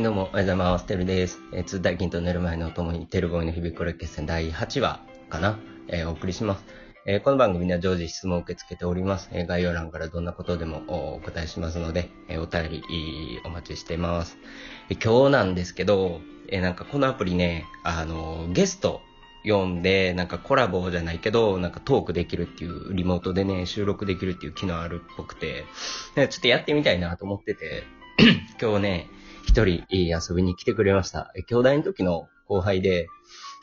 はい、どうも、おはようございます。てるです。えー、通代金と寝る前のお供に、テルボーイの響くれ決戦第8話かな、えーお送りします。えーこの番組では常時質問を受け付けております。えー概要欄からどんなことでもお答えしますので、えーお便りいいお待ちしてます。えー今日なんですけど、えーなんかこのアプリね、あのーゲスト読んで、なんかコラボじゃないけど、なんかトークできるっていう、リモートでね、収録できるっていう機能あるっぽくて、ちょっとやってみたいなと思ってて、今日ね、一人遊びに来てくれました。京大の時の後輩で、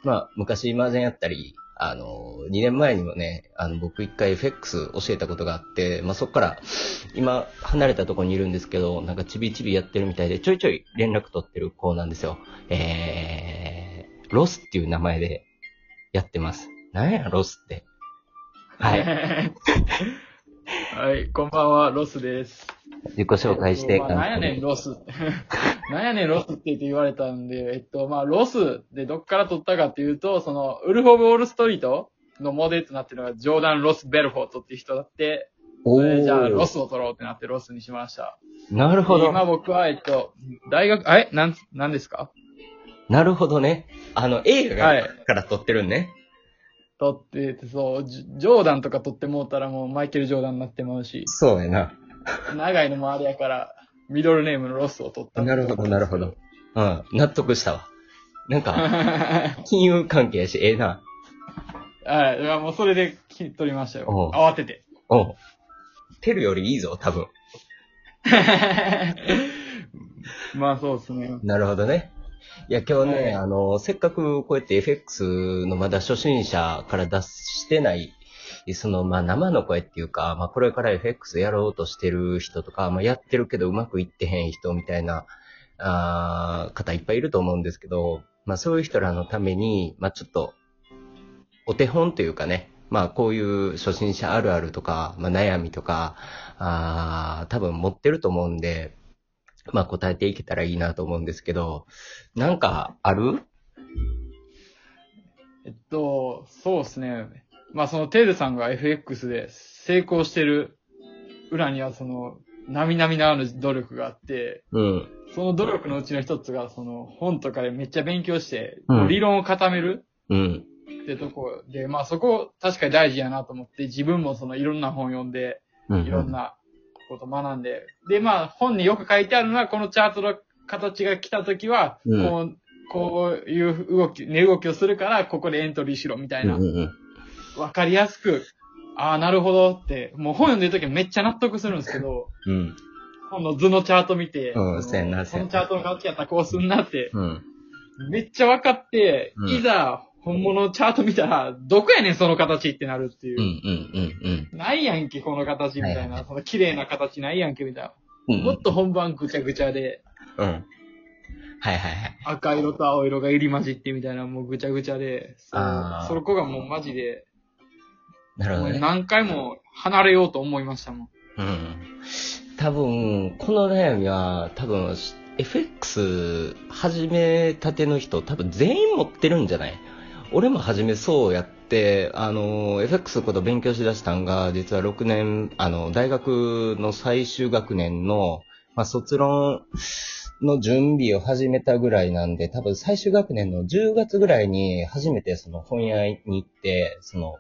まあ、昔麻雀やったり、あの、2年前にもね、あの、僕一回 FX 教えたことがあって、まあ、そっから、今、離れたとこにいるんですけど、なんかちびちびやってるみたいで、ちょいちょい連絡取ってる子なんですよ。えー、ロスっていう名前でやってます。なんや、ロスって。はい。はい、こんばんは、ロスです。自己紹介して、えっとまあ、なんやねん、ロス。なんやねん、ロスって言って言われたんで、えっと、まあ、ロスでどっから取ったかっていうと、その、ウルフ・オブ・ウォール・ストリートのモデルとなってるのが、ジョーダン・ロス・ベルフォートっていう人だって、おそれじゃあ、ロスを取ろうってなってロスにしました。なるほど。今僕は、えっと、大学、あえなん、なんですか？なるほどね。あの、映画はいから撮ってるんね。取ってて、そう、ジョーダンとか取ってもうたらもうマイケル・ジョーダンになってまうし、そうやな。長いのもあれやから、ミドルネームのロスを取った。なるほど、なるほど。。うん、納得したわ。なんか、金融関係やし、ええな。はい。いやもうそれでき取りましたよ。慌てて。おう。テルよりいいぞ、多分。まあそうですね。なるほどね。いや、今日ね、はいあの、せっかくこうやって FX のまだ初心者から出してない、その、まあ、生の声っていうか、まあ、これから FX やろうとしてる人とか、まあ、やってるけどうまくいってへん人みたいな、あ方いっぱいいると思うんですけど、まあ、そういう人らのために、まあ、ちょっと、お手本というかね、まあ、こういう初心者あるあるとか、まあ、悩みとか、あ多分持ってると思うんで、まあ、答えていけたらいいなと思うんですけど、なんか、ある？えっと、そうですね。まあそのテールさんが FX で成功してる裏にはその、並々ならぬ努力があって、うん。その努力のうちの一つが、その本とかでめっちゃ勉強して、うん理論を固めるうん。ってとこで、まあそこ確かに大事やなと思って、自分もそのいろんな本読んで、うん。いろんなこと学んで。で、まあ、本によく書いてあるのは、このチャートの形が来たときは、うんこう、こういう動き、値動きをするから、ここでエントリーしろ、みたいな。うんうんわかりやすく、ああ、なるほどって、もう本読んでるときはめっちゃ納得するんですけど、うん。本の図のチャート見て、うんそのそうやなそうやなこのチャートの形やったらこうすんなって、うん。めっちゃ分かって、うんいざ、本物のチャート見たら、どこやねん、その形ってなるっていう。うん。うん。うん。ないやんけ、この形みたいな。はいはいその綺麗な形ないやんけ、みたいな。うん。もっと本番ぐちゃぐちゃで、うん。はいはいはい。赤色と青色が入り混じってみたいな、もうぐちゃぐちゃで、あーそこがもうマジで、なるほどね。何回も離れようと思いましたもん。うん。多分、この悩みは、多分、FX 始めたての人、多分全員持ってるんじゃない？俺も初めそうやって、あの、FX のこと勉強しだしたんが、実は6年、あの、大学の最終学年の、まあ、卒論の準備を始めたぐらいなんで、多分最終学年の10月ぐらいに初めてその本屋に行って、その、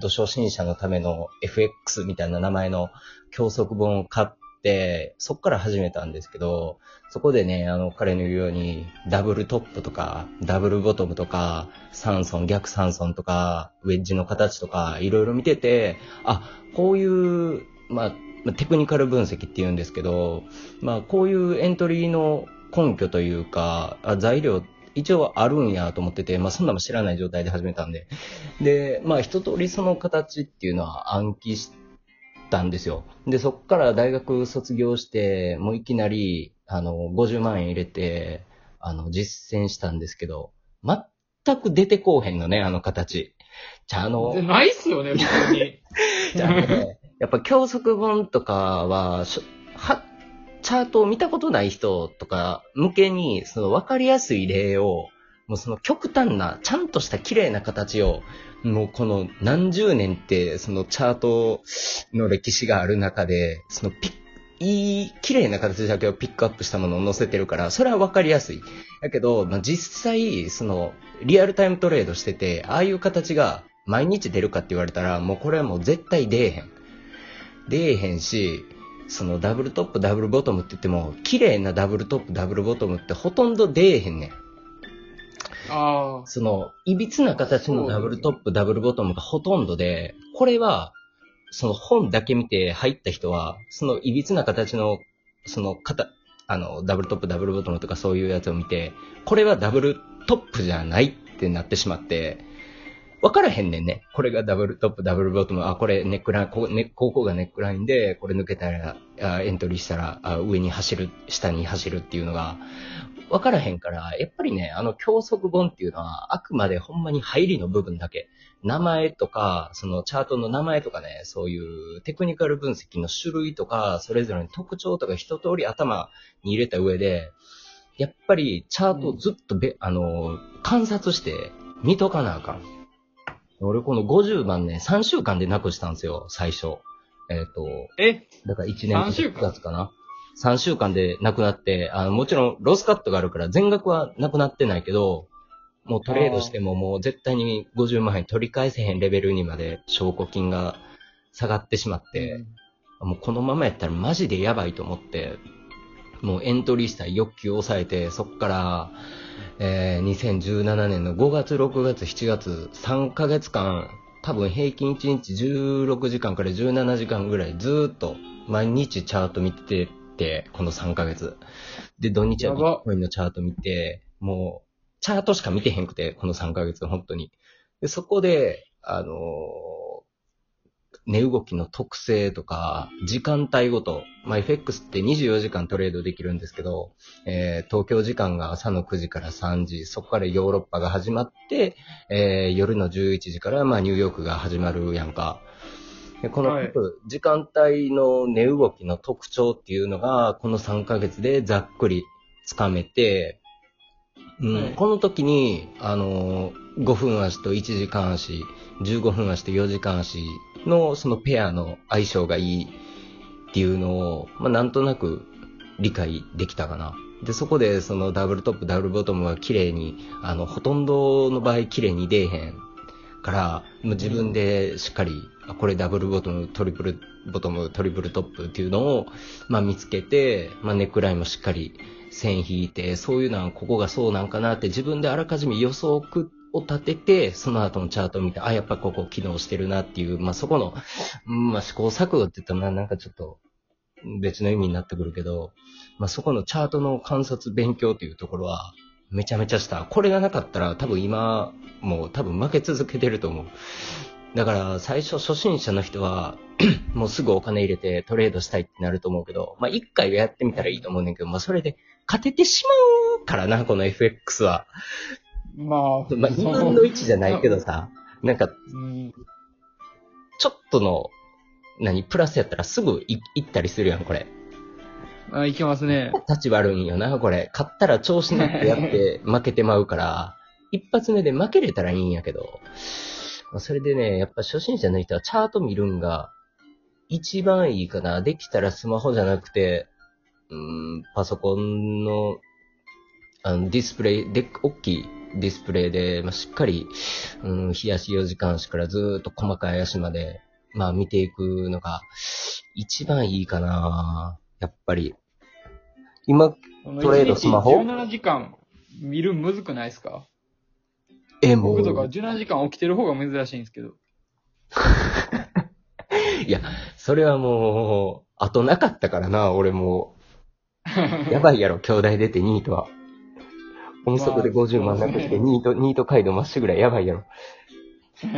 土初心者のための FX みたいな名前の教則本を買って、そっから始めたんですけど、そこでね、あの、彼の言うように、ダブルトップとか、ダブルボトムとか、三尊、逆三尊とか、ウェッジの形とか、いろいろ見てて、あ、こういう、まあ、テクニカル分析って言うんですけど、まあ、こういうエントリーの根拠というか、あ材料、一応あるんやと思ってて、まあ、そんなも知らない状態で始めたんで。で、まあ、一通りその形っていうのは暗記したんですよ。で、そっから大学卒業して、もういきなり、あの、50万円入れて、あの、実践したんですけど、全く出てこうへんのね、あの形。じゃあ、あの、でないっすよね、普通に。じゃあね、やっぱ教則本とかは、は、チャートを見たことない人とか向けに、その分かりやすい例を、もうその極端な、ちゃんとした綺麗な形を、もうこの何十年って、そのチャートの歴史がある中で、そのピッいい、綺麗な形だけをピックアップしたものを載せてるから、それはわかりやすい。だけど、まあ、実際、その、リアルタイムトレードしてて、ああいう形が毎日出るかって言われたら、もうこれはもう絶対出えへん。出えへんし、そのダブルトップ、ダブルボトムって言っても、綺麗なダブルトップ、ダブルボトムってほとんど出えへんねん。ああ。その、いびつな形のダブルトップ、ダブルボトムがほとんどで、これは、その本だけ見て入った人は、そのいびつな形の、その型、あの、ダブルトップ、ダブルボトムとかそういうやつを見て、これはダブルトップじゃないってなってしまって、わからへんねんね。これがダブルトップ、ダブルボトム。あ、これネックライン、ここ、ね、ここがネックラインで、これ抜けたら、あエントリーしたらあ、上に走る、下に走るっていうのが、わからへんから、やっぱりね、あの教則本っていうのは、あくまでほんまに入りの部分だけ。名前とか、そのチャートの名前とかね、そういうテクニカル分析の種類とか、それぞれの特徴とか一通り頭に入れた上で、やっぱりチャートをずっとべ、あの、観察して見とかなあかん。俺この50番ね、3週間でなくしたんですよ、最初。えっ、と、え？だから1年3週間？9月かな。3週間でなくなって、あの、もちろんロスカットがあるから全額はなくなってないけど、もうトレードしてももう絶対に50万円取り返せへんレベルにまで証拠金が下がってしまって、もうこのままやったらマジでやばいと思って、もうエントリーした欲求を抑えて、そっから、えー2017年の5月、6月、7月、3ヶ月間、多分平均1日16時間から17時間ぐらいずーっと毎日チャート見てて、この3ヶ月。で、土日はビットコインのチャート見て、もう、チャートしか見てへんくて、この3ヶ月、本当に。で、そこで、あのー値動きの特性とか、時間帯ごと、まあ、FX って24時間トレードできるんですけど、えー東京時間が朝の9時から3時、そこからヨーロッパが始まって、えー夜の11時から、まあ、ニューヨークが始まるやんか。でこの、はい時間帯の値動きの特徴っていうのが、この3ヶ月でざっくりつかめて、うんはいこの時に、あのー5分足と1時間足、15分足と4時間足のそのペアの相性がいいっていうのを、まあ、なんとなく理解できたかな。で、そこでそのダブルトップ、ダブルボトムが綺麗に、あの、ほとんどの場合綺麗に出えへんから、もう自分でしっかり、あこれダブルボトム、トリプルボトム、トリプルトップっていうのを、まあ見つけて、まあネックラインもしっかり線引いて、そういうのはここがそうなんかなって自分であらかじめ予測を立てて、その後のチャートを見て、あ、やっぱここ機能してるなっていう、まあそこの、まあ試行錯誤って言ったらなんかちょっと別の意味になってくるけど、まあそこのチャートの観察勉強っていうところは、めちゃめちゃした。これがなかったら多分今、もう多分負け続けてると思う。だから最初初心者の人は、もうすぐお金入れてトレードしたいってなると思うけど、まあ一回やってみたらいいと思うねんけど、まあそれで勝ててしまうからな、この FX は。まあ、まあ2分の1じゃないけどさ、なんかうん。ちょっとの、何、プラスやったらすぐい行ったりするやん、これ。あ、いけますね。立ち悪いんよな、これ。勝ったら調子乗ってやって 負けてまうから、一発目で負けれたらいいんやけど、まあそれでね、やっぱ初心者の人はチャート見るんが一番いいかな。できたらスマホじゃなくて、うーん、パソコンの、あの、ディスプレイ、で、大きいディスプレイで、まあ、しっかり、うん、日足4時間足からずーっと細かい足まで、まあ見ていくのが、一番いいかな。やっぱり。今、トレードスマホ？17時間見るむずくないですか？え、も僕とかう、17時間起きてる方が珍しいんですけど。いや、それはもう、後なかったからな、俺もう。やばいやろ、兄弟出てニートは。音速で50万なくして、ニート、ニート街道まっしぐらいやばいやろ。ずっ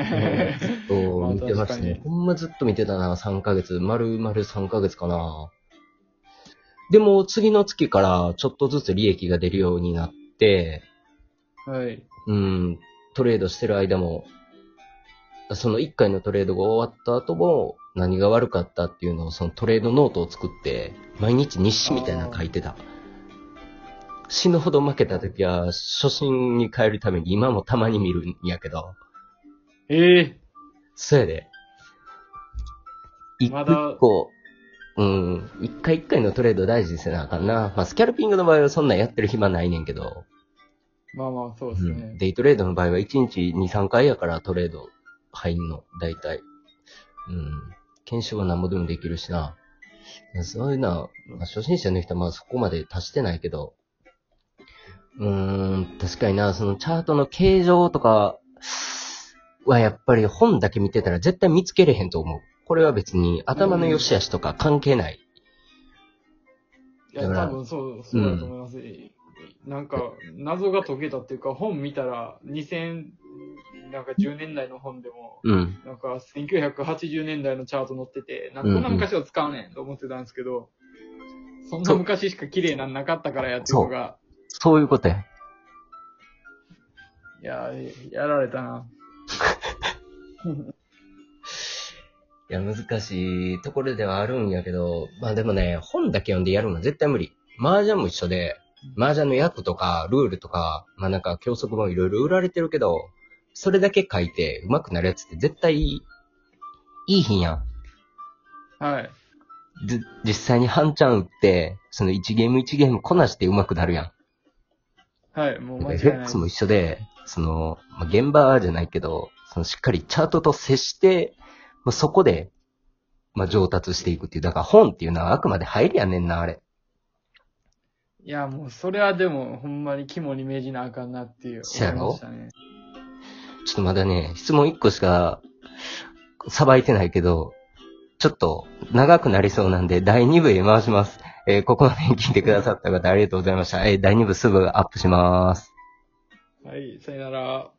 とまあ見てました。ねほんまずっと見てたな、3ヶ月。丸々3ヶ月かな。でも、次の月からちょっとずつ利益が出るようになって、はい。うん、トレードしてる間も、その1回のトレードが終わった後も、何が悪かったっていうのを、そのトレードノートを作って、毎日日誌みたいなの書いてた。死ぬほど負けた時は、初心に変えるために今もたまに見るんやけど、ええそうやで。一まだ個一個、うん、一回一回のトレード大事にせなあかんな。まあ、スキャルピングの場合はそんなんやってる暇ないねんけど、まあまあ、そうですうんね。デイトレードの場合は1日2、3回やからトレード入んの、大体。うん。検証は何もでもできるしな。そういうのは、まあ、初心者の人はまあそこまで達してないけど、うーん、確かにな、そのチャートの形状とかはやっぱり本だけ見てたら絶対見つけれへんと思う。これは別に頭の良し悪しとか関係ない。いや、だから多分そう、そうだと思います。なんか、謎が解けたっていうか、本見たら、2000、なんか10年代の本でも、うん。なんか1980年代のチャート載ってて、なんかこんな昔は使わねえと思ってたんですけど、そんな昔しか綺麗なんなかったからやってるのが、そういうことや。いや、やられたな。いや、難しいところではあるんやけど、まあでもね、本だけ読んでやるのは絶対無理。麻雀も一緒で、麻雀の役とか、ルールとか、まあなんか教則もいろいろ売られてるけど、それだけ書いて上手くなるやつって絶対いい、品やん。はい。で、実際に半チャン打って、その1ゲーム1ゲームこなして上手くなるやん。はい、もう間違いない FX も一緒で、その、まあ、現場じゃないけど、そのしっかりチャートと接して、まあ、そこで、まあ、上達していくっていう。だから本っていうのはあくまで入りやねんな、あれ。いや、もうそれはでも、ほんまに肝に銘じなあかんなっていう。そやろ？ちょっとまだね、質問1個しか、さばいてないけど、ちょっと長くなりそうなんで、第2部へ回します。えーここまで聞いてくださった方ありがとうございました。えー第2部すぐアップします。はい、さよなら。